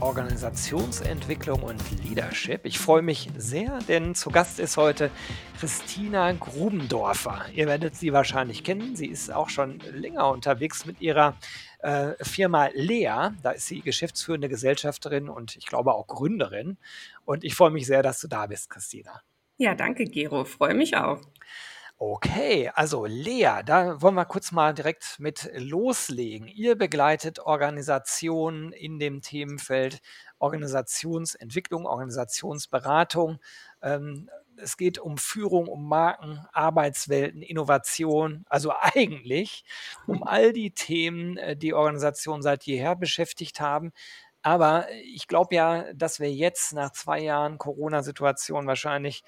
Organisationsentwicklung und Leadership. Ich freue mich sehr, denn zu Gast ist heute Christina Grubendorfer. Ihr werdet sie wahrscheinlich kennen. Sie ist auch schon länger unterwegs mit ihrer äh, Firma Lea. Da ist sie geschäftsführende Gesellschafterin und ich glaube auch Gründerin. Und ich freue mich sehr, dass du da bist, Christina. Ja, danke, Gero. Freue mich auch. Okay, also Lea, da wollen wir kurz mal direkt mit loslegen. Ihr begleitet Organisationen in dem Themenfeld Organisationsentwicklung, Organisationsberatung. Ähm, es geht um Führung, um Marken, Arbeitswelten, Innovation, also eigentlich um all die Themen, äh, die Organisationen seit jeher beschäftigt haben. Aber ich glaube ja, dass wir jetzt nach zwei Jahren Corona-Situation wahrscheinlich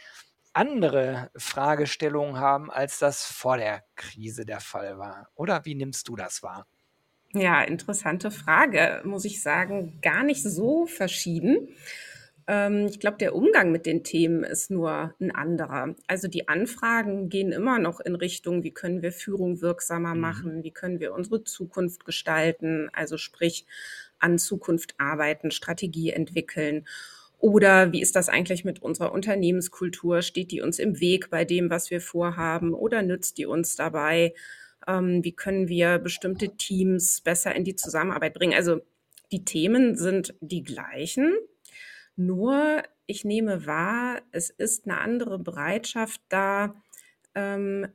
andere Fragestellungen haben, als das vor der Krise der Fall war. Oder wie nimmst du das wahr? Ja, interessante Frage, muss ich sagen, gar nicht so verschieden. Ähm, ich glaube, der Umgang mit den Themen ist nur ein anderer. Also die Anfragen gehen immer noch in Richtung, wie können wir Führung wirksamer mhm. machen, wie können wir unsere Zukunft gestalten, also sprich an Zukunft arbeiten, Strategie entwickeln. Oder wie ist das eigentlich mit unserer Unternehmenskultur? Steht die uns im Weg bei dem, was wir vorhaben? Oder nützt die uns dabei? Ähm, wie können wir bestimmte Teams besser in die Zusammenarbeit bringen? Also die Themen sind die gleichen, nur ich nehme wahr, es ist eine andere Bereitschaft da, ähm,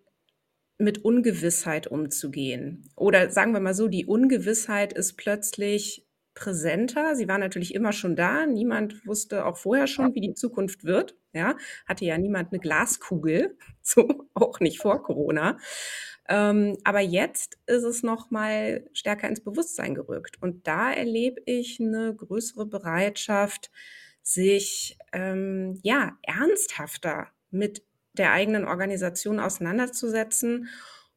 mit Ungewissheit umzugehen. Oder sagen wir mal so, die Ungewissheit ist plötzlich präsenter. Sie war natürlich immer schon da. Niemand wusste auch vorher schon, wie die Zukunft wird. Ja, hatte ja niemand eine Glaskugel, so auch nicht vor Corona. Ähm, aber jetzt ist es noch mal stärker ins Bewusstsein gerückt. Und da erlebe ich eine größere Bereitschaft, sich ähm, ja ernsthafter mit der eigenen Organisation auseinanderzusetzen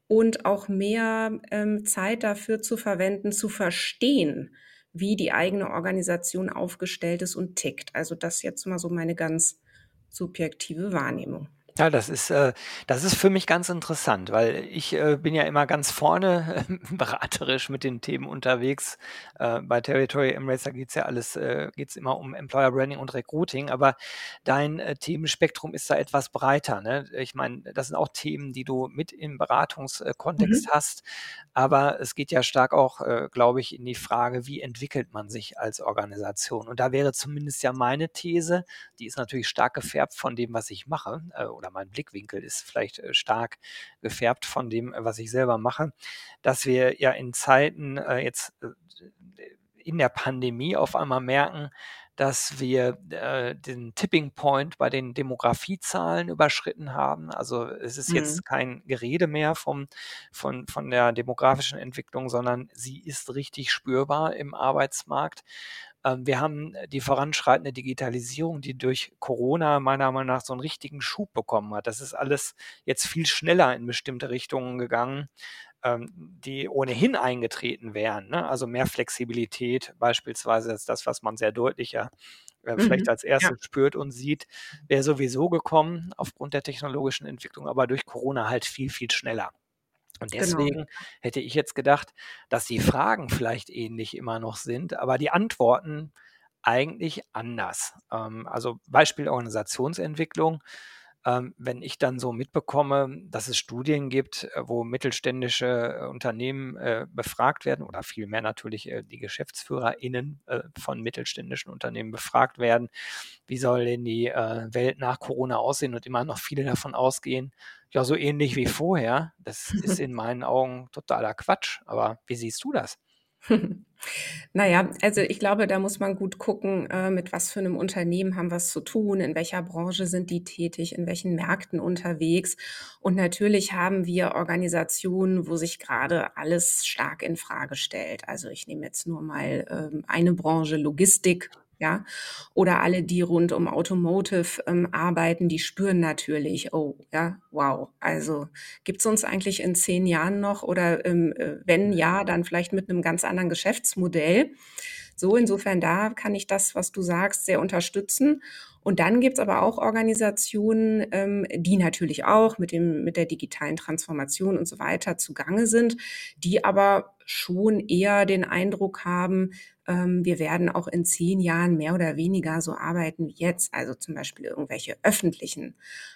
und auch mehr ähm, Zeit dafür zu verwenden, zu verstehen, wie die eigene Organisation aufgestellt ist und tickt. Also das jetzt mal so meine ganz subjektive Wahrnehmung. Ja, das ist, äh, das ist für mich ganz interessant, weil ich äh, bin ja immer ganz vorne äh, beraterisch mit den Themen unterwegs. Äh, bei Territory Embracer geht es ja alles, äh, geht es immer um Employer Branding und Recruiting, aber dein Themenspektrum ist da etwas breiter. Ne? Ich meine, das sind auch Themen, die du mit im Beratungskontext mhm. hast, aber es geht ja stark auch, glaube ich, in die Frage, wie entwickelt man sich als Organisation? Und da wäre zumindest ja meine These, die ist natürlich stark gefärbt von dem, was ich mache äh, oder mein Blickwinkel ist vielleicht äh, stark gefärbt von dem, was ich selber mache, dass wir ja in Zeiten äh, jetzt äh, in der Pandemie auf einmal merken, dass wir äh, den Tipping Point bei den Demografiezahlen überschritten haben. Also es ist mhm. jetzt kein Gerede mehr vom, von, von der demografischen Entwicklung, sondern sie ist richtig spürbar im Arbeitsmarkt. Ähm, wir haben die voranschreitende Digitalisierung, die durch Corona meiner Meinung nach so einen richtigen Schub bekommen hat. Das ist alles jetzt viel schneller in bestimmte Richtungen gegangen, ähm, die ohnehin eingetreten wären. Ne? Also mehr Flexibilität beispielsweise ist das, was man sehr deutlicher äh, vielleicht mhm, als erstes ja. spürt und sieht, wäre sowieso gekommen aufgrund der technologischen Entwicklung, aber durch Corona halt viel, viel schneller. Und genau. deswegen genau. hätte ich jetzt gedacht, dass die Fragen vielleicht ähnlich immer noch sind, aber die Antworten eigentlich anders. Ähm, also Beispiel Organisationsentwicklung. Ähm, wenn ich dann so mitbekomme, dass es Studien gibt, äh, wo mittelständische äh, Unternehmen äh, befragt werden oder vielmehr natürlich äh, die GeschäftsführerInnen äh, von mittelständischen Unternehmen befragt werden, wie soll denn die äh, Welt nach Corona aussehen und immer noch viele davon ausgehen, ja, so ähnlich wie vorher. Das ist in meinen Augen totaler Quatsch. Aber wie siehst du das? Naja, also ich glaube, da muss man gut gucken, äh, mit was für einem Unternehmen haben wir es zu tun, in welcher Branche sind die tätig, in welchen Märkten unterwegs. Und natürlich haben wir Organisationen, wo sich gerade alles stark in Frage stellt. Also ich nehme jetzt nur mal ähm, eine Branche, Logistik. Ja. Oder alle, die rund um Automotive ähm, arbeiten, die spüren natürlich, oh, ja, wow. Also gibt's uns eigentlich in zehn Jahren noch oder ähm, äh, wenn ja, dann vielleicht mit einem ganz anderen Geschäftsmodell. So, insofern da kann ich das, was du sagst, sehr unterstützen. Und dann gibt's aber auch Organisationen, ähm, die natürlich auch mit, dem, mit der digitalen Transformation und so weiter zugange sind, die aber schon eher den Eindruck haben, ähm, wir werden auch in zehn Jahren mehr oder weniger so arbeiten wie jetzt. Also zum Beispiel irgendwelche öffentlichen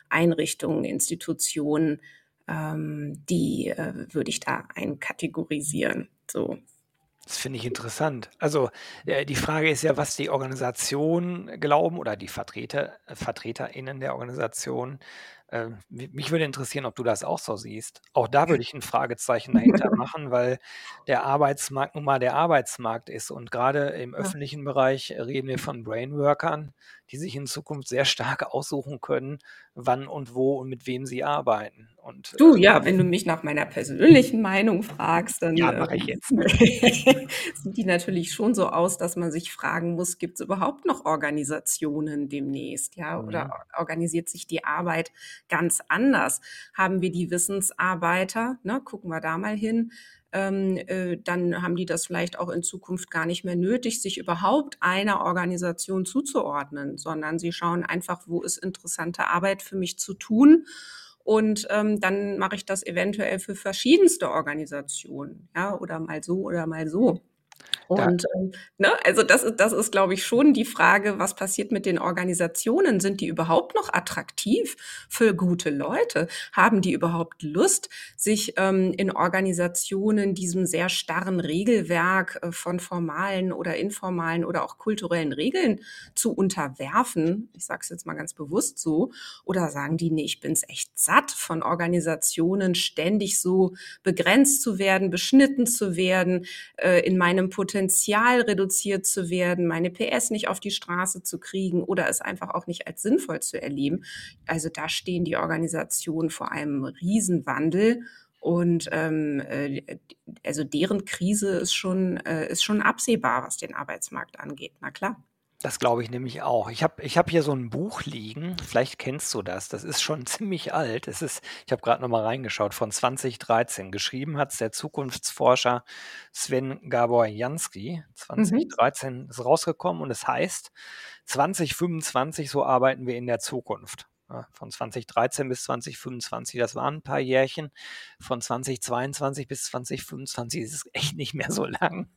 Einrichtungen, Institutionen, ähm, die äh, würde ich da einkategorisieren. So. Das finde ich interessant. Also äh, die Frage ist ja, was die Organisation glauben oder die Vertreter, äh, VertreterInnen der Organisation. Äh, mich würde interessieren, ob du das auch so siehst. Auch da würde ich ein Fragezeichen dahinter machen, weil der Arbeitsmarkt nun mal der Arbeitsmarkt ist. Und gerade im öffentlichen Bereich reden wir von Brainworkern, die sich in Zukunft sehr stark aussuchen können, wann und wo und mit wem sie arbeiten. Und Du, äh, ja, wenn du mich nach meiner persönlichen Meinung fragst, dann ja, äh, mache ich jetzt. sieht die natürlich schon so aus, dass man sich fragen muss, gibt es überhaupt noch Organisationen demnächst, ja? Oder Mhm. or- organisiert sich die Arbeit ganz anders? Haben wir die Wissensarbeiter, ne, gucken wir da mal hin, ähm, äh, dann haben die das vielleicht auch in Zukunft gar nicht mehr nötig, sich überhaupt einer Organisation zuzuordnen, sondern sie schauen einfach, wo ist interessante Arbeit für mich zu tun. Und ähm, dann mache ich das eventuell für verschiedenste Organisationen, ja, oder mal so oder mal so. Und ähm, ne, also das ist, das ist, glaube ich, schon die Frage, was passiert mit den Organisationen? Sind die überhaupt noch attraktiv für gute Leute? Haben die überhaupt Lust, sich ähm, in Organisationen diesem sehr starren Regelwerk äh, von formalen oder informalen oder auch kulturellen Regeln zu unterwerfen? Ich sage es jetzt mal ganz bewusst so. Oder sagen die, nee, ich bin's echt satt, von Organisationen ständig so begrenzt zu werden, beschnitten zu werden, äh, in meinem Potenzial reduziert zu werden, meine PS nicht auf die Straße zu kriegen oder es einfach auch nicht als sinnvoll zu erleben. Also da stehen die Organisationen vor einem Riesenwandel. Und ähm, äh, also deren Krise ist schon, äh, ist schon absehbar, was den Arbeitsmarkt angeht. Na klar. Das glaube ich nämlich auch. Ich habe ich hab hier so ein Buch liegen, vielleicht kennst du das. Das ist schon ziemlich alt. Es ist, ich habe gerade noch mal reingeschaut, von 2013. Geschrieben hat es der Zukunftsforscher Sven Gabor Jansky. Mhm. 2013 ist rausgekommen und es heißt, 2025, so arbeiten wir in der Zukunft. Von 2013 bis 2025, das waren ein paar Jährchen. Von 2022 bis 2025 ist es echt nicht mehr so lang.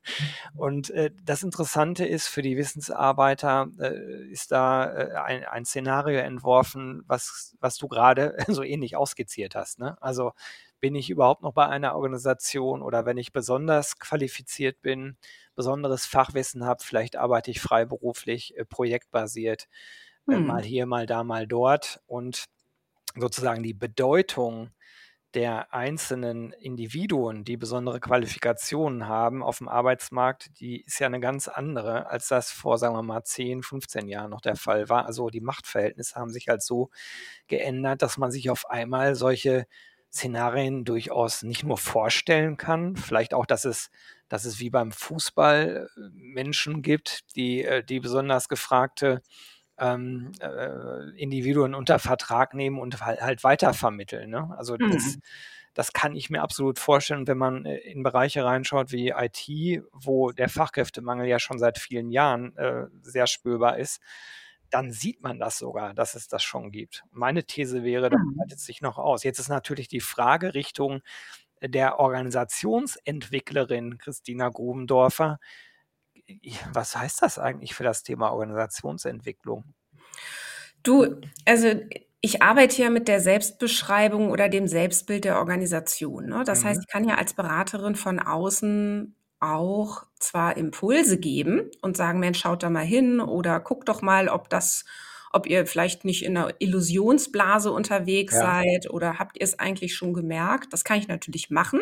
Und äh, das Interessante ist, für die Wissensarbeiter äh, ist da äh, ein, ein Szenario entworfen, was, was du gerade so ähnlich ausskizziert hast. Ne? Also bin ich überhaupt noch bei einer Organisation oder wenn ich besonders qualifiziert bin, besonderes Fachwissen habe, vielleicht arbeite ich freiberuflich, äh, projektbasiert, äh, mal Hm. hier, mal da, mal dort und sozusagen die Bedeutung der einzelnen Individuen, die besondere Qualifikationen haben auf dem Arbeitsmarkt, die ist ja eine ganz andere, als das vor, sagen wir mal, 10, 15 Jahren noch der Fall war. Also die Machtverhältnisse haben sich halt so geändert, dass man sich auf einmal solche Szenarien durchaus nicht nur vorstellen kann, vielleicht auch, dass es, dass es wie beim Fußball äh, Menschen gibt, die, äh, die besonders gefragte ähm, äh, Individuen unter Vertrag nehmen und halt, halt weitervermitteln. Ne? Also das, Hm. das kann ich mir absolut vorstellen, wenn man äh, in Bereiche reinschaut wie IT, wo der Fachkräftemangel ja schon seit vielen Jahren äh, sehr spürbar ist, dann sieht man das sogar, dass es das schon gibt. Meine These wäre, das Hm. weitet sich noch aus. Jetzt ist natürlich die Frage Richtung der Organisationsentwicklerin Christina Grubendorfer. Was heißt das eigentlich für das Thema Organisationsentwicklung? Du, also ich arbeite ja mit der Selbstbeschreibung oder dem Selbstbild der Organisation. Ne? Das heißt, Mhm. ich kann ja als Beraterin von außen auch zwar Impulse geben und sagen, Mensch, schaut da mal hin oder guckt doch mal, ob das, ob ihr vielleicht nicht in einer Illusionsblase unterwegs Ja. seid oder habt ihr es eigentlich schon gemerkt? Das kann ich natürlich machen.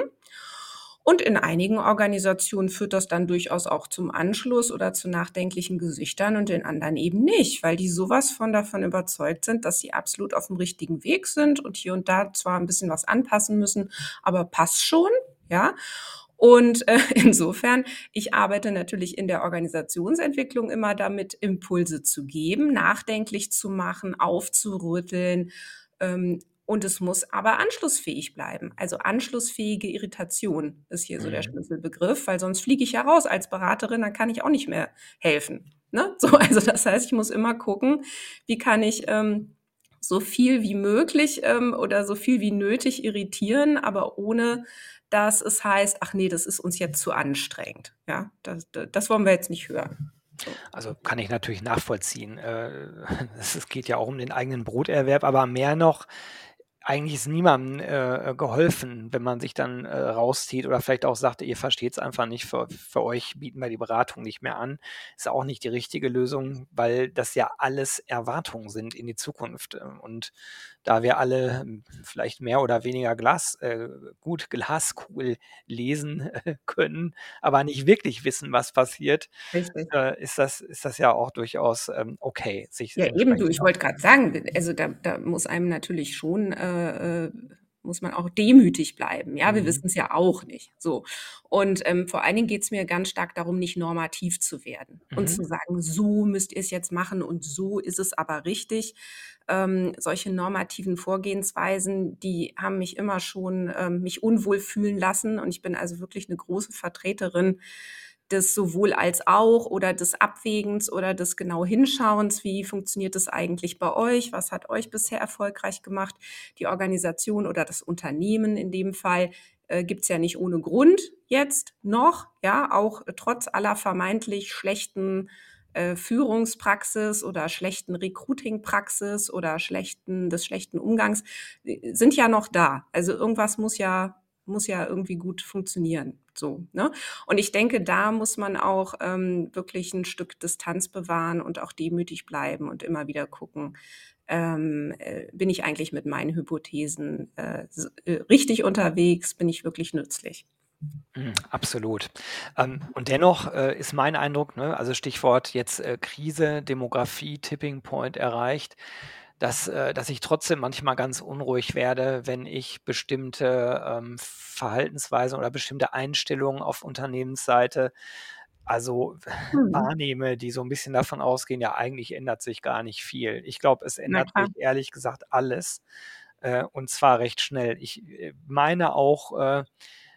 Und in einigen Organisationen führt das dann durchaus auch zum Anschluss oder zu nachdenklichen Gesichtern und in anderen eben nicht, weil die sowas von davon überzeugt sind, dass sie absolut auf dem richtigen Weg sind und hier und da zwar ein bisschen was anpassen müssen, aber passt schon, ja. Und äh, insofern, ich arbeite natürlich in der Organisationsentwicklung immer damit, Impulse zu geben, nachdenklich zu machen, aufzurütteln. Ähm, und es muss aber anschlussfähig bleiben. Also anschlussfähige Irritation ist hier so der Mhm. Schlüsselbegriff, weil sonst fliege ich ja raus als Beraterin, dann kann ich auch nicht mehr helfen. Ne? So, also das heißt, ich muss immer gucken, wie kann ich ähm, so viel wie möglich ähm, oder so viel wie nötig irritieren, aber ohne dass es heißt, ach nee, das ist uns jetzt zu anstrengend. Ja, das, das wollen wir jetzt nicht hören. So. Also kann ich natürlich nachvollziehen. Äh, Es geht ja auch um den eigenen Broterwerb, aber mehr noch, eigentlich ist niemandem äh, geholfen, wenn man sich dann äh, rauszieht oder vielleicht auch sagt, ihr versteht es einfach nicht, für, für euch bieten wir die Beratung nicht mehr an. Ist auch nicht die richtige Lösung, weil das ja alles Erwartungen sind in die Zukunft. Ähm, Und da wir alle hm, vielleicht mehr oder weniger Glas, äh, gut Glaskugel lesen äh, können, aber nicht wirklich wissen, was passiert, äh, ist, das, ist das ja auch durchaus ähm, okay, sich Ja, eben du, ich wollte gerade sagen, also da, da muss einem natürlich schon, äh, äh, muss man auch demütig bleiben. Ja, wir Mhm. wissen es ja auch nicht. So. Und ähm, vor allen Dingen geht es mir ganz stark darum, nicht normativ zu werden und Mhm. zu sagen, so müsst ihr es jetzt machen und so ist es aber richtig. Ähm, solche normativen Vorgehensweisen, die haben mich immer schon ähm, mich unwohl fühlen lassen. Und ich bin also wirklich eine große Vertreterin des sowohl als auch oder des Abwägens oder des genau Hinschauens. Wie funktioniert es eigentlich bei euch? Was hat euch bisher erfolgreich gemacht? Die Organisation oder das Unternehmen in dem Fall äh, gibt's ja nicht ohne Grund jetzt noch, ja, auch trotz aller vermeintlich schlechten äh, Führungspraxis oder schlechten Recruitingpraxis oder schlechten, des schlechten Umgangs, äh, sind ja noch da. Also irgendwas muss ja, muss ja irgendwie gut funktionieren. So, ne? Und ich denke, da muss man auch ähm, wirklich ein Stück Distanz bewahren und auch demütig bleiben und immer wieder gucken, ähm, äh, bin ich eigentlich mit meinen Hypothesen äh, äh, richtig unterwegs, bin ich wirklich nützlich. Mhm, Absolut. Ähm, und dennoch äh, ist mein Eindruck, ne, also Stichwort jetzt äh, Krise, Demografie, Tipping Point erreicht, dass, äh, dass ich trotzdem manchmal ganz unruhig werde, wenn ich bestimmte ähm, Verhaltensweisen oder bestimmte Einstellungen auf Unternehmensseite also Mhm. wahrnehme, die so ein bisschen davon ausgehen, ja, eigentlich ändert sich gar nicht viel. Ich glaube, es ändert sich ehrlich gesagt alles äh, und zwar recht schnell. Ich äh, meine auch äh,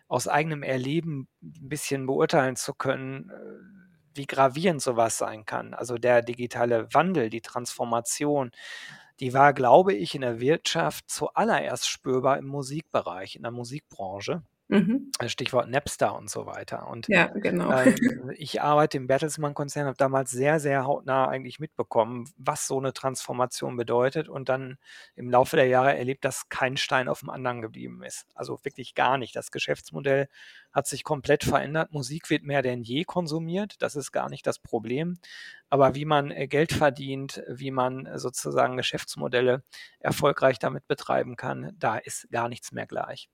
aus eigenem Erleben ein bisschen beurteilen zu können, äh, wie gravierend sowas sein kann. Also der digitale Wandel, die Transformation, die war, glaube ich, in der Wirtschaft zuallererst spürbar im Musikbereich, in der Musikbranche. Mhm. Stichwort Napster und so weiter. Und Ja, genau. ähm, ich arbeite im Bertelsmann-Konzern, habe damals sehr, sehr hautnah eigentlich mitbekommen, was so eine Transformation bedeutet und dann im Laufe der Jahre erlebt, dass kein Stein auf dem anderen geblieben ist. Also wirklich gar nicht. Das Geschäftsmodell hat sich komplett verändert. Musik wird mehr denn je konsumiert. Das ist gar nicht das Problem. Aber wie man äh, Geld verdient, wie man äh, sozusagen Geschäftsmodelle erfolgreich damit betreiben kann, da ist gar nichts mehr gleich.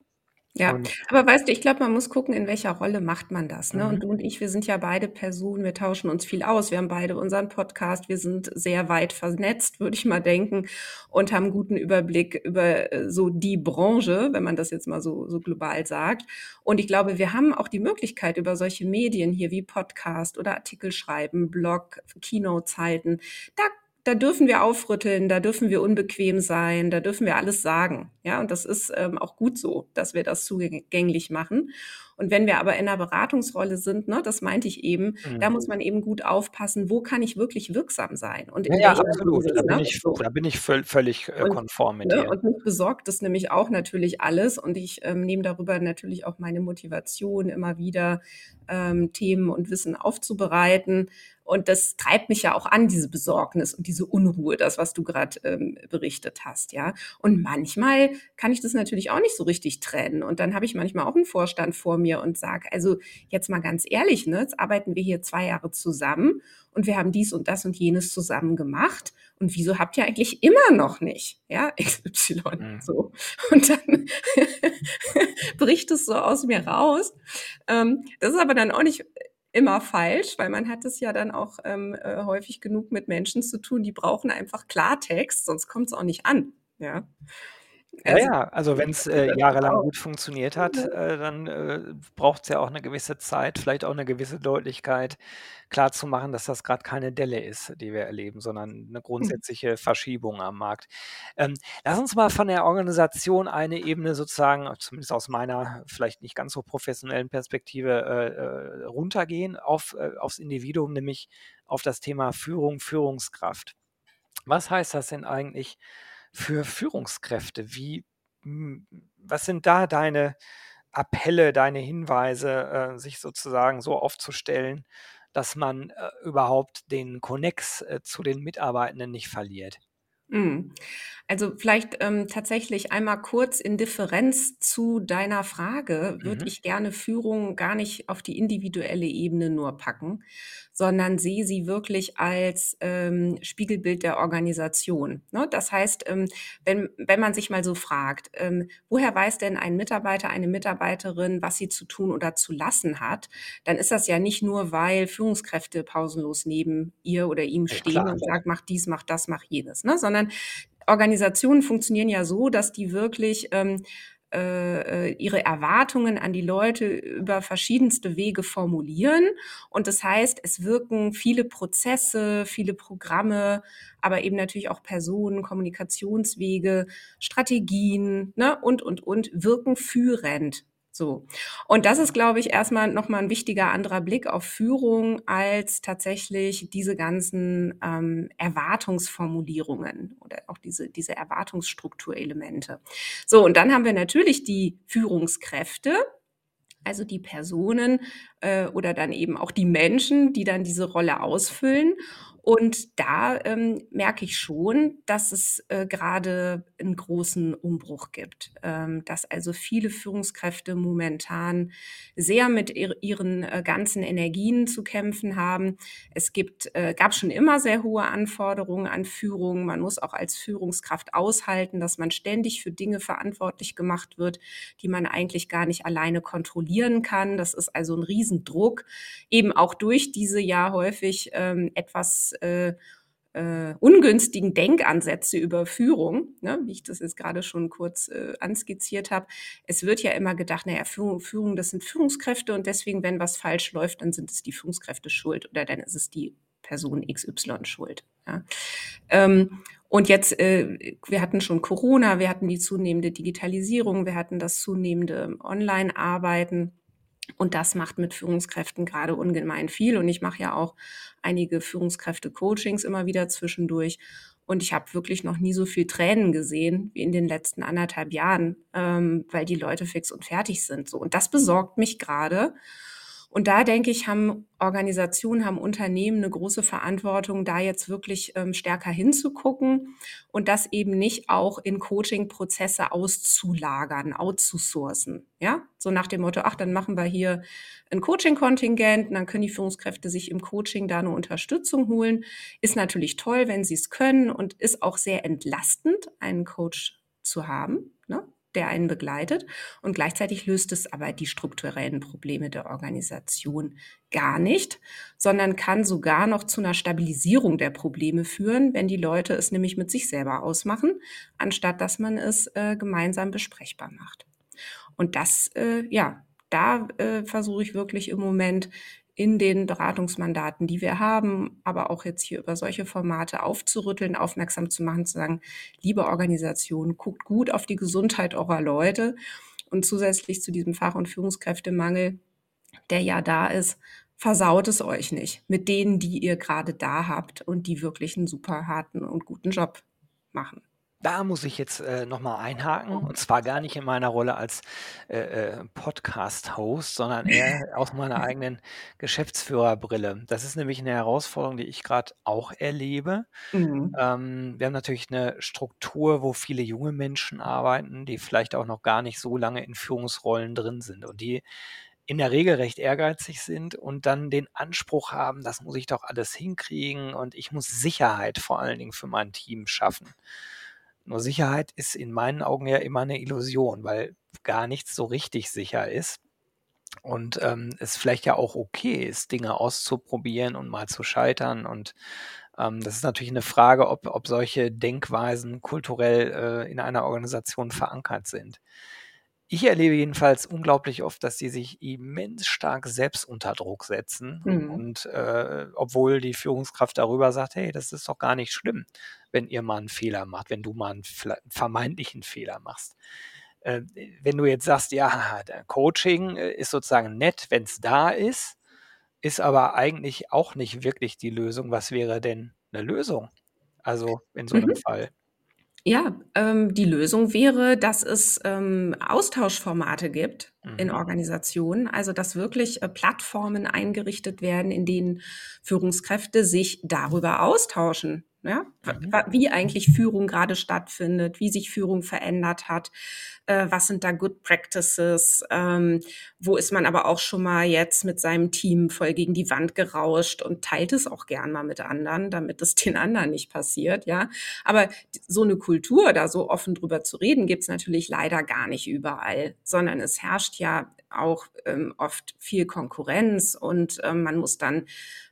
Ja, Und aber weißt du, ich glaube, man muss gucken, in welcher Rolle macht man das, ne? mhm, Und du und ich, wir sind ja beide Personen, wir tauschen uns viel aus. Wir haben beide unseren Podcast, wir sind sehr weit vernetzt, würde ich mal denken, und haben guten Überblick über äh, so die Branche, wenn man das jetzt mal so, so global sagt. Und ich glaube, wir haben auch die Möglichkeit, über solche Medien hier wie Podcast oder Artikel schreiben, Blog, Keynotes halten, da da dürfen wir aufrütteln, da dürfen wir unbequem sein, da dürfen wir alles sagen. Ja, und das ist ähm, auch gut so, dass wir das zugänglich machen. Und wenn wir aber in einer Beratungsrolle sind, ne, das meinte ich eben, da muss mhm. man eben gut aufpassen, wo kann ich wirklich wirksam sein und Ja, ja, absolut. Da bin ne? ich da bin ich völ völlig, äh, Und, konform mit ne, dir. und mich besorgt das nämlich auch natürlich alles. Und ich ähm, nehme darüber natürlich auch meine Motivation, immer wieder ähm, Themen und Wissen aufzubereiten. Und das treibt mich ja auch an, diese Besorgnis und diese Unruhe, das, was du gerade ähm, berichtet hast, ja. Und manchmal kann ich das natürlich auch nicht so richtig trennen. Und dann habe ich manchmal auch einen Vorstand vor mir und sage, also jetzt mal ganz ehrlich, ne, jetzt arbeiten wir hier zwei Jahre zusammen und wir haben dies und das und jenes zusammen gemacht. Und wieso habt ihr eigentlich immer noch nicht, ja, XY Mhm. so? Und dann bricht es so aus mir raus. Ähm, das ist aber dann auch nicht immer falsch, weil man hat es ja dann auch ähm, äh, häufig genug mit Menschen zu tun, die brauchen einfach Klartext, sonst kommt es auch nicht an. Ja. Ja, Also, ja, also wenn's, äh, jahrelang gut funktioniert hat, äh, dann, äh, braucht's ja auch 'ne gewisse Zeit, vielleicht auch 'ne gewisse Deutlichkeit, klarzumachen, dass das grad keine Delle ist, die wir erleben, sondern 'ne Mhm. grundsätzliche Verschiebung am Markt. Ähm, lass uns mal von der Organisation eine Ebene sozusagen, zumindest aus meiner vielleicht nicht ganz so professionellen Perspektive, äh, äh, runtergehen auf äh, aufs Individuum, nämlich auf das Thema Führung, Führungskraft. Was heißt das denn eigentlich für Führungskräfte? Wie hm, was sind da deine Appelle, deine Hinweise, äh, sich sozusagen so aufzustellen, dass man, äh, überhaupt den Konnex, äh, zu den Mitarbeitenden nicht verliert? Mhm. Also, vielleicht, ähm, tatsächlich einmal kurz in Differenz zu deiner Frage würde Mhm. ich gerne Führung gar nicht auf die individuelle Ebene nur packen, sondern sehe sie wirklich als, ähm, Spiegelbild der Organisation, ne? Das heißt, ähm, wenn wenn man sich mal so fragt, ähm, woher weiß denn ein Mitarbeiter, eine Mitarbeiterin, was sie zu tun oder zu lassen hat, dann ist das ja nicht nur, weil Führungskräfte pausenlos neben ihr oder ihm stehen klar. und sagen: „Mach dies, mach das, mach jenes“, ne? Sondern Organisationen funktionieren ja so, dass die wirklich, ähm, äh, äh, ihre Erwartungen an die Leute über verschiedenste Wege formulieren. Und das heißt, es wirken viele Prozesse, viele Programme, aber eben natürlich auch Personen, Kommunikationswege, Strategien, ne, und, und, und, wirken führend. So. Und das ist, glaube ich, erst mal noch mal 'n wichtiger anderer Blick auf Führung als tatsächlich diese ganzen, ähm, Erwartungsformulierungen oder auch diese diese Erwartungsstrukturelemente. So, und dann haben wir natürlich die Führungskräfte, also die Personen, äh, oder dann eben auch die Menschen, die dann diese Rolle ausfüllen. Und da, ähm, merke ich schon, dass es, äh, grade 'n großen Umbruch gibt, ähm, dass also viele Führungskräfte momentan sehr mit ir ihren, äh, ganzen Energien zu kämpfen haben. Es gibt äh, gab schon immer sehr hohe Anforderungen an Führung. Man muss auch als Führungskraft aushalten, dass man ständig für Dinge verantwortlich gemacht wird, die man eigentlich gar nicht alleine kontrollieren kann. Das ist also 'n Riesendruck, eben auch durch diese ja häufig, ähm, etwas, äh, äh, ungünstigen Denkansätze über Führung, ne, wie ich das jetzt grade schon kurz, äh, anskizziert habe. Es wird ja immer gedacht, na ja, Führung Führung, das sind Führungskräfte und deswegen, wenn was falsch läuft, dann sind es die Führungskräfte schuld oder dann ist es die Person XY schuld, ja? Ähm, und jetzt, äh wir hatten schon Corona, wir hatten die zunehmende Digitalisierung, wir hatten das zunehmende Online-Arbeiten und das macht mit Führungskräften grade ungemein viel. Und ich mache ja auch einige Führungskräfte-Coachings immer wieder zwischendurch. Und ich habe wirklich noch nie so viel Tränen gesehen wie in den letzten 1 1/2 Jahren, ähm, weil die Leute fix und fertig sind, so. Und das besorgt mich grade. Und da denke ich, haben Organisationen, haben Unternehmen 'ne große Verantwortung, da jetzt wirklich, ähm, stärker hinzugucken und das eben nicht auch in Coaching-Prozesse auszulagern, outzusourcen, ja? So nach dem Motto: „Ach, dann machen wir hier 'n Coaching-Kontingent und dann können die Führungskräfte sich im Coaching da 'ne Unterstützung holen.“ Ist natürlich toll, wenn sie's können und ist auch sehr entlastend, einen Coach zu haben, der einen begleitet. Und gleichzeitig löst es aber die strukturellen Probleme der Organisation gar nicht, sondern kann sogar noch zu 'ner Stabilisierung der Probleme führen, wenn die Leute es nämlich mit sich selber ausmachen, anstatt dass man es, äh, gemeinsam besprechbar macht. Und das, äh ja, da, äh, versuche ich wirklich im Moment in den Beratungsmandaten, die wir haben, aber auch jetzt hier über solche Formate aufzurütteln, aufmerksam zu machen, zu sagen: „Liebe Organisation, guckt gut auf die Gesundheit eurer Leute.“ Und zusätzlich zu diesem Fach und Führungskräftemangel, der ja da ist, versaut es euch nicht mit denen, die ihr grade da habt und die wirklich 'n super harten und guten Job machen. Da muss ich jetzt, äh, noch mal einhaken und zwar gar nicht in meiner Rolle als, äh, äh, Podcast-Host, sondern eher aus meiner eigenen Geschäftsführerbrille. Das ist nämlich 'ne Herausforderung, die ich grad auch erlebe. Mhm. Ähm, wir haben natürlich 'ne Struktur, wo viele junge Menschen arbeiten, die vielleicht auch noch gar nicht so lange in Führungsrollen drin sind und die in der Regel recht ehrgeizig sind und dann den Anspruch haben: „Das muss ich doch alles hinkriegen und ich muss Sicherheit vor allen Dingen für mein Team schaffen.“ Nur Sicherheit ist in meinen Augen ja immer 'ne Illusion, weil gar nichts so richtig sicher ist und, ähm, es vielleicht ja auch okay ist, Dinge auszuprobieren und mal zu scheitern und, Ähm, das ist natürlich eine Frage, ob ob solche Denkweisen kulturell, äh, in einer Organisation verankert sind. Ich erlebe jedenfalls unglaublich oft, dass die sich immens stark selbst unter Druck setzen Mhm. und, äh, obwohl die Führungskraft darüber sagt: „Hey, das ist doch gar nicht schlimm, wenn ihr mal 'n Fehler macht, wenn du mal 'n viellei vermeintlichen Fehler machst.“ Äh, wenn du jetzt sagst, ja, Coaching, äh, ist sozusagen nett, wenn's da ist, ist aber eigentlich auch nicht wirklich die Lösung. Was wäre denn 'ne Lösung? Also, in so 'nem Mhm. Fall? Ja, ähm, die Lösung wäre, dass es, ähm, Austauschformate gibt in Mhm. Organisationen, also, dass wirklich, äh, Plattformen eingerichtet werden, in denen Führungskräfte sich darüber austauschen, ja? W Mhm. wie eigentlich Führung grade stattfindet, wie sich Führung verändert hat, äh, was sind da Good Practices, ähm, wo ist man aber auch schon mal jetzt mit seinem Team voll gegen die Wand gerauscht und teilt es auch gern mal mit anderen, damit es den anderen nicht passiert, ja? Aber so 'ne Kultur, da so offen drüber zu reden, gibt's natürlich leider gar nicht überall, sondern es herrscht ja auch, ähm, oft viel Konkurrenz und, ähm, man muss dann,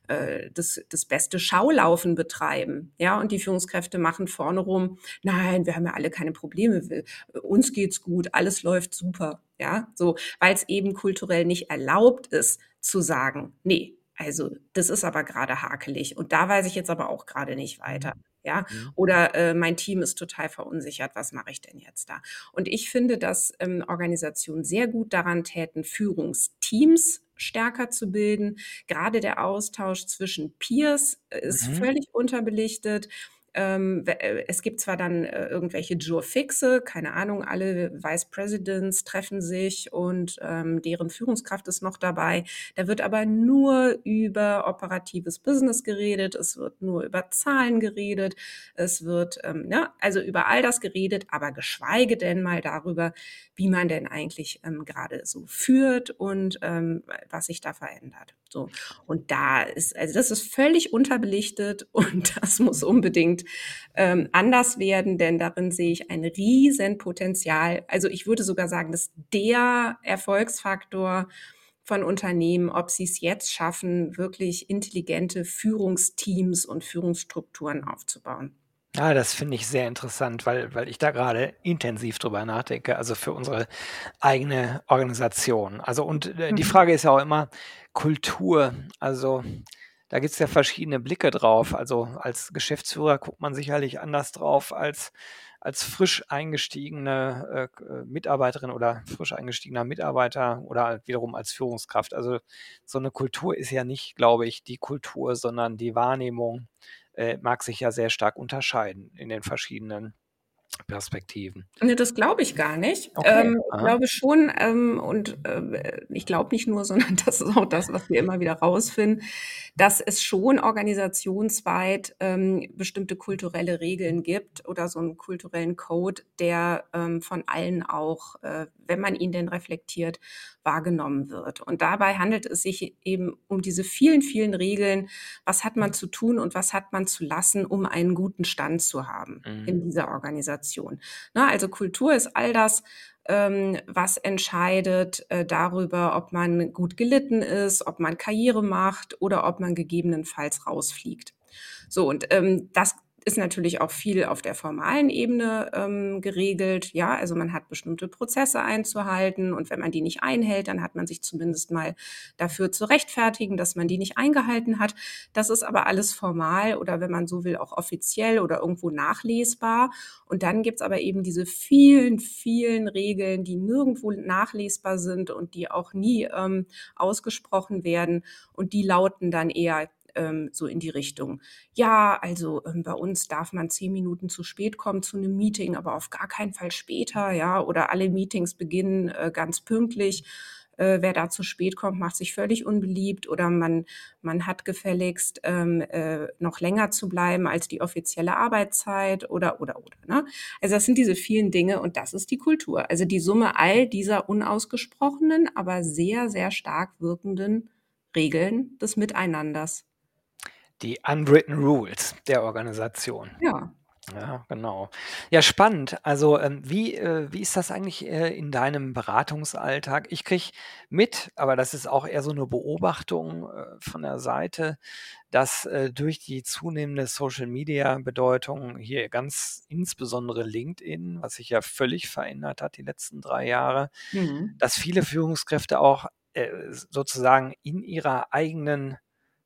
äh, das das beste Schaulaufen betreiben, ja? Und die Führungskräfte machen vorne rum: „Nein, wir haben ja alle keine Probleme, uns geht's gut, alles läuft super“, ja? So, weil's eben kulturell nicht erlaubt ist zu sagen: „Ne, also, das ist aber grade hakelig und da weiß ich jetzt aber auch grade nicht weiter“. Ja? Mhm. Oder, äh: „Mein Team ist total verunsichert, was mache ich denn jetzt da?“ Und ich finde, dass, ähm, Organisationen sehr gut daran täten, Führungsteams stärker zu bilden. Grade der Austausch zwischen Peers, äh, ist Mhm. völlig unterbelichtet. Ähm, äh, es gibt zwar dann, äh, irgendwelche Jour fixe, keine Ahnung, alle Vice Presidents treffen sich und, ähm, deren Führungskraft ist noch dabei. Da wird aber nur über operatives Business geredet, es wird nur über Zahlen geredet, es wird, ähm, ne also, über all das geredet, aber geschweige denn mal darüber, wie man denn eigentlich, ähm, grade so führt und, ähm, was sich da verändert, so. Und da ist also, das ist völlig unterbelichtet und das muss unbedingt, ähm, anders werden, denn darin sehe ich ein Riesenpotenzial. Also, ich würde sogar sagen, das ist der Erfolgsfaktor von Unternehmen, ob sie's jetzt schaffen, wirklich intelligente Führungsteams und Führungsstrukturen aufzubauen. Ja, das finde ich sehr interessant, weil weil ich da grade intensiv drüber nachdenke, also, für unsere eigene Organisation. Also, und, äh, die Mhm. Frage ist ja auch immer Kultur. Also, da gibt's ja verschiedene Blicke drauf. Also, als Geschäftsführer guckt man sicherlich anders drauf als als frisch eingestiegene, äh, äh, Mitarbeiterin oder frisch eingestiegener Mitarbeiter oder halt wiederum als Führungskraft. Also, so 'ne Kultur ist ja nicht, glaube ich, die Kultur, sondern die Wahrnehmung, äh, mag sich ja sehr stark unterscheiden in den verschiedenen Perspektiven. Ne, das glaube ich gar nicht. Okay. Ähm, ich Aha. glaube schon, ähm, und, äh, ich glaube nicht nur, sondern das ist auch das, was wir immer wieder rausfinden, dass es schon organisationsweit, ähm, bestimmte kulturelle Regeln gibt oder so 'n kulturellen Code, der, ähm, von allen auch, äh, wenn man ihn denn reflektiert, wahrgenommen wird. Und dabei handelt es sich eben um diese vielen, vielen Regeln. Was hat man zu tun und was hat man zu lassen, um einen guten Stand zu haben Mhm. in dieser Organisation, ne? Also, Kultur ist all das, ähm, was entscheidet, äh, darüber, ob man gut gelitten ist, ob man Karriere macht oder ob man gegebenenfalls rausfliegt. So, und, ähm, das ist natürlich auch viel auf der formalen Ebene, ähm, geregelt, ja? Also, man hat bestimmte Prozesse einzuhalten und wenn man die nicht einhält, dann hat man sich zumindest mal dafür zu rechtfertigen, dass man die nicht eingehalten hat. Das ist aber alles formal oder wenn man so will, auch offiziell oder irgendwo nachlesbar. Und dann gibt's aber eben diese vielen, vielen Regeln, die nirgendwo nachlesbar sind und die auch nie, ähm, ausgesprochen werden. Und die lauten dann eher, ähm, so in die Richtung: „Ja, also, ähm, bei uns darf man 10 Minuten zu spät kommen zu 'nem Meeting, aber auf gar keinen Fall später“, ja? Oder „Alle Meetings beginnen, äh, ganz pünktlich. Äh, wer da zu spät kommt, macht sich völlig unbeliebt“, oder man man hat gefälligst, ähm, äh, noch länger zu bleiben als die offizielle Arbeitszeit oder, oder, oder, ne? Also, das sind diese vielen Dinge und das ist die Kultur. Also, die Summe all dieser unausgesprochenen, aber sehr, sehr stark wirkenden Regeln des Miteinanders. Die unwritten rules der Organisation. Ja. Ja, genau. Ja, spannend. Also, ähm, wie, äh wie ist das eigentlich, äh, in deinem Beratungsalltag? Ich kriege mit, aber das ist auch eher so 'ne Beobachtung, äh, von der Seite, dass, äh, durch die zunehmende Social-Media-Bedeutung hier ganz insbesondere LinkedIn, was sich ja völlig verändert hat die letzten 3 Jahre, Mhm. dass viele Führungskräfte auch, äh, sozusagen in ihrer eigenen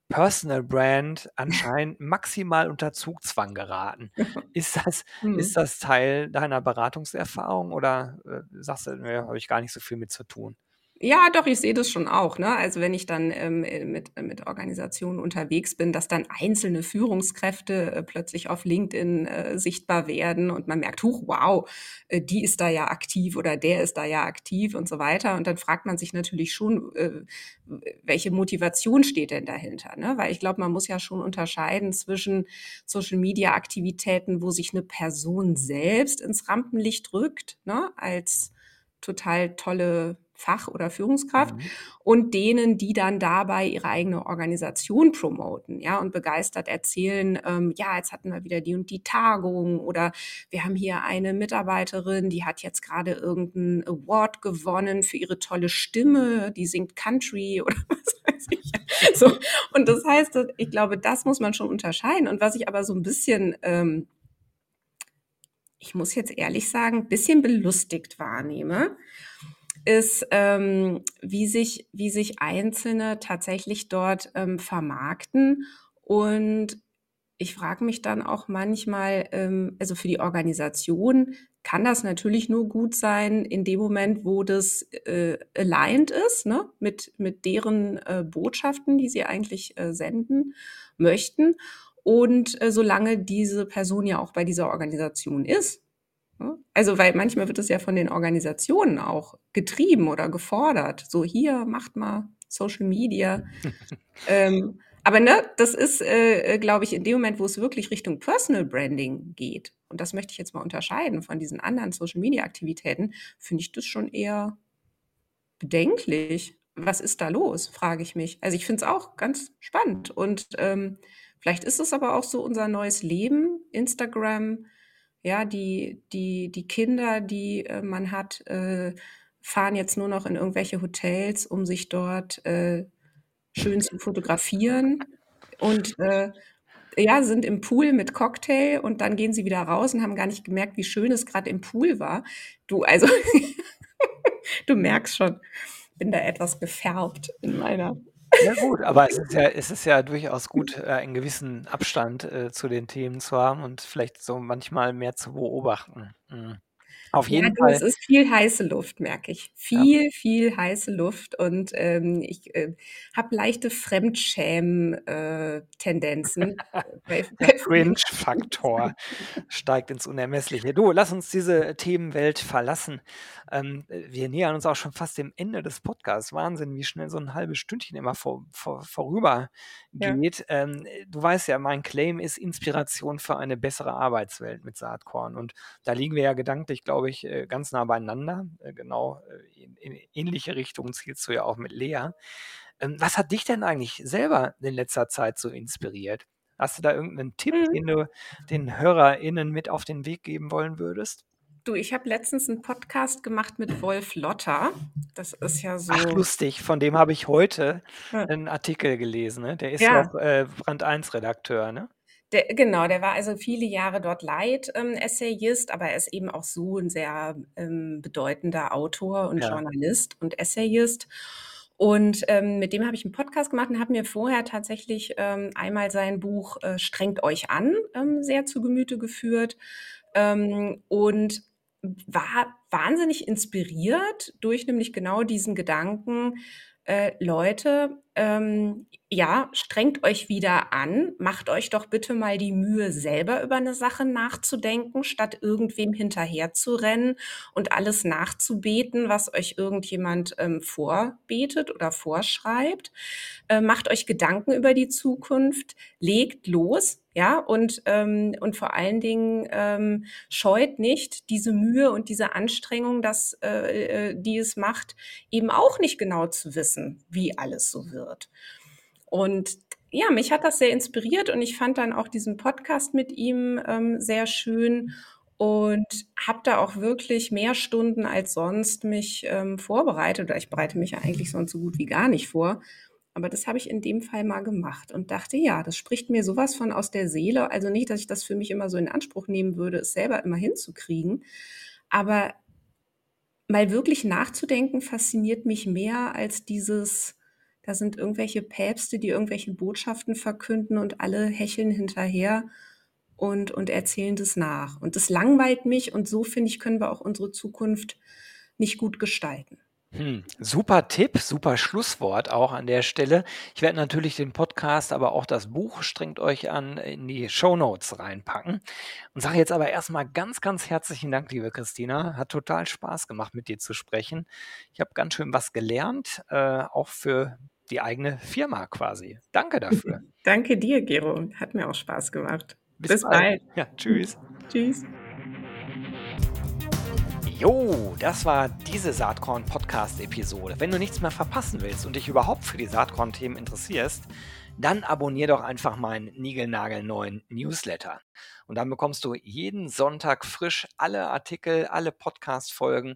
Personal Brand anscheinend maximal unter Zugzwang geraten. Ist das ist Mhm. das Teil deiner Beratungserfahrung oder, äh, sagst du: „Ne, habe ich gar nicht so viel mit zu tun?“ Ja, doch, ich sehe das schon auch, ne? Also, wenn ich dann, ähm, äh, mit äh, mit Organisationen unterwegs bin, dass dann einzelne Führungskräfte, äh, plötzlich auf LinkedIn, äh, sichtbar werden und man merkt: „Huch, wow, äh, die ist da ja aktiv oder der ist da ja aktiv“ und so weiter. Und dann fragt man sich natürlich schon, äh, welche Motivation steht denn dahinter, ne? Weil ich glaube, man muss ja schon unterscheiden zwischen Social-Media-Aktivitäten, wo sich 'ne Person selbst ins Rampenlicht rückt, ne, als total tolle Fach oder Führungskraft Mhm. und denen, die dann dabei ihre eigene Organisation promoten, ja, und begeistert erzählen, ähm: „Ja, jetzt hatten wir wieder die und die Tagung“ oder „Wir haben hier eine Mitarbeiterin, die hat jetzt grade irgend 'n Award gewonnen für ihre tolle Stimme, die singt Country“ oder was weiß ich. So, und das heißt, ich glaube, das muss man schon unterscheiden. Und was ich aber so 'n bisschen, ähm ich muss jetzt ehrlich sagen, bisschen belustigt wahrnehme, ist, ähm, wie sich wie sich Einzelne tatsächlich dort, ähm, vermarkten. Und ich frage mich dann auch manchmal, ähm also, für die Organisation kann das natürlich nur gut sein in dem Moment, wo das, äh, aligned ist, ne, mit mit deren, äh, Botschaften, die sie eigentlich, äh, senden möchten und, äh, solange diese Person ja auch bei dieser Organisation ist? Also, weil manchmal wird das ja von den Organisationen auch getrieben oder gefordert. So: „Hier, macht mal Social Media.“ Ähm, aber, ne, das ist, äh, äh, glaube ich, in dem Moment, wo es wirklich Richtung Personal Branding geht, und das möchte ich jetzt mal unterscheiden von diesen anderen Social-Media-Aktivitäten, finde ich das schon eher bedenklich. Was ist da los, frage ich mich. Also, ich finde es auch ganz spannend und, ähm, vielleicht ist es aber auch so unser neues Leben, Instagram, ja, die die die Kinder, die, äh, man hat, äh, fahren jetzt nur noch in irgendwelche Hotels, um sich dort, äh, schön zu fotografieren und, äh, ja, sind im Pool mit Cocktail und dann gehen sie wieder raus und haben gar nicht gemerkt, wie schön es grad im Pool war. Du, also du merkst schon, bin da etwas gefärbt in meiner Ja gut, aber es ist ja es ist ja durchaus gut, äh, einen gewissen Abstand, äh, zu den Themen zu haben und vielleicht so manchmal mehr zu beobachten. Mhm. Auf Ja, jeden es Fall ist viel heiße Luft, merke ich. Ja. Viel, viel heiße Luft und, ähm, ich, äh, habe leichte Fremdschämen äh, Der Cringe-Faktor steigt ins Unermessliche. Du, lass uns diese Themenwelt verlassen. Ähm, äh, wir nähern uns auch schon fast dem Ende des Podcasts. Wahnsinn, wie schnell so 'n halbes Stündchen immer vor vor Ja. vorübergeht. Ähm, äh, du weißt ja, mein Claim ist Inspiration für eine bessere Arbeitswelt mit Saatkorn und da liegen wir ja gedanklich, glaube ich, äh, ganz nah beieinander. Äh, genau, äh, in in ähnliche Richtungen zielst du ja auch mit Lea. Ähm, was hat dich denn eigentlich selber in letzter Zeit so inspiriert? Hast du da irgend 'nen Tipp, Mhm. den du den HörerInnen mit auf den Weg geben wollen würdest? Du, ich habe letztens 'n Podcast gemacht mit Wolf Lotter. Das ist ja Ach so lustig, von dem habe ich heute Ja. 'n Artikel gelesen, ne? Der ist Ja. auch, äh, Brand 1 Redakteur, ne? Der genau, der war also viele Jahre dort Leit ähm, Essayist, aber er ist eben auch so 'n sehr, ähm, bedeutender Autor und Ja. Journalist und Essayist. Und, ähm, mit dem habe ich 'n Podcast gemacht und habe mir vorher tatsächlich, ähm, einmal sein Buch, äh, „Strengt euch an“, ähm, sehr zu Gemüte geführt, ähm, und war wahnsinnig inspiriert durch nämlich genau diesen Gedanken: „Äh, Leute, ähm, ja, strengt euch wieder an, macht euch doch bitte mal die Mühe, selber über 'ne Sache nachzudenken, statt irgendwem hinterherzurennen und alles nachzubeten, was euch irgendjemand, ähm, vorbetet oder vorschreibt. Äh, macht euch Gedanken über die Zukunft, legt los, ja, und, ähm und vor allen Dingen, ähm, scheut nicht diese Mühe und diese Anstrengung, dass äh, äh, die es macht, eben auch nicht genau zu wissen, wie alles so wird.“ Und Ja, mich hat das sehr inspiriert und ich fand dann auch diesen Podcast mit ihm ähm, sehr schön und habe da auch wirklich mehr Stunden als sonst mich ähm, vorbereitet. Ich bereite mich ja eigentlich sonst so gut wie gar nicht vor. Aber das habe ich in dem Fall mal gemacht und dachte, ja, das spricht mir sowas von aus der Seele. Also nicht, dass ich das für mich immer so in Anspruch nehmen würde, es selber immer hinzukriegen. Aber mal wirklich nachzudenken, fasziniert mich mehr als dieses, da sind irgendwelche Päpste, die irgendwelche Botschaften verkünden und alle hecheln hinterher und, und erzählen das nach. Und das langweilt mich und so, finde ich, können wir auch unsere Zukunft nicht gut gestalten. Hm, super Tipp, super Schlusswort auch an der Stelle. Ich werde natürlich den Podcast, aber auch das Buch strengt euch an in die Show Notes reinpacken. Und sage jetzt aber erstmal ganz, ganz herzlichen Dank, liebe Christina. Hat total Spaß gemacht, mit dir zu sprechen. Ich habe ganz schön was gelernt, äh, auch für die eigene Firma quasi. Danke dafür. Danke dir, Gero. Hat mir auch Spaß gemacht. Bis, Bis bald. bald. Ja, tschüss. Tschüss. Jo, das war diese Saatkorn-Podcast-Episode. Wenn du nichts mehr verpassen willst und dich überhaupt für die Saatkorn-Themen interessierst, dann abonnier doch einfach meinen niegelnagelneuen Newsletter. Und dann bekommst du jeden Sonntag frisch alle Artikel, alle Podcast-Folgen,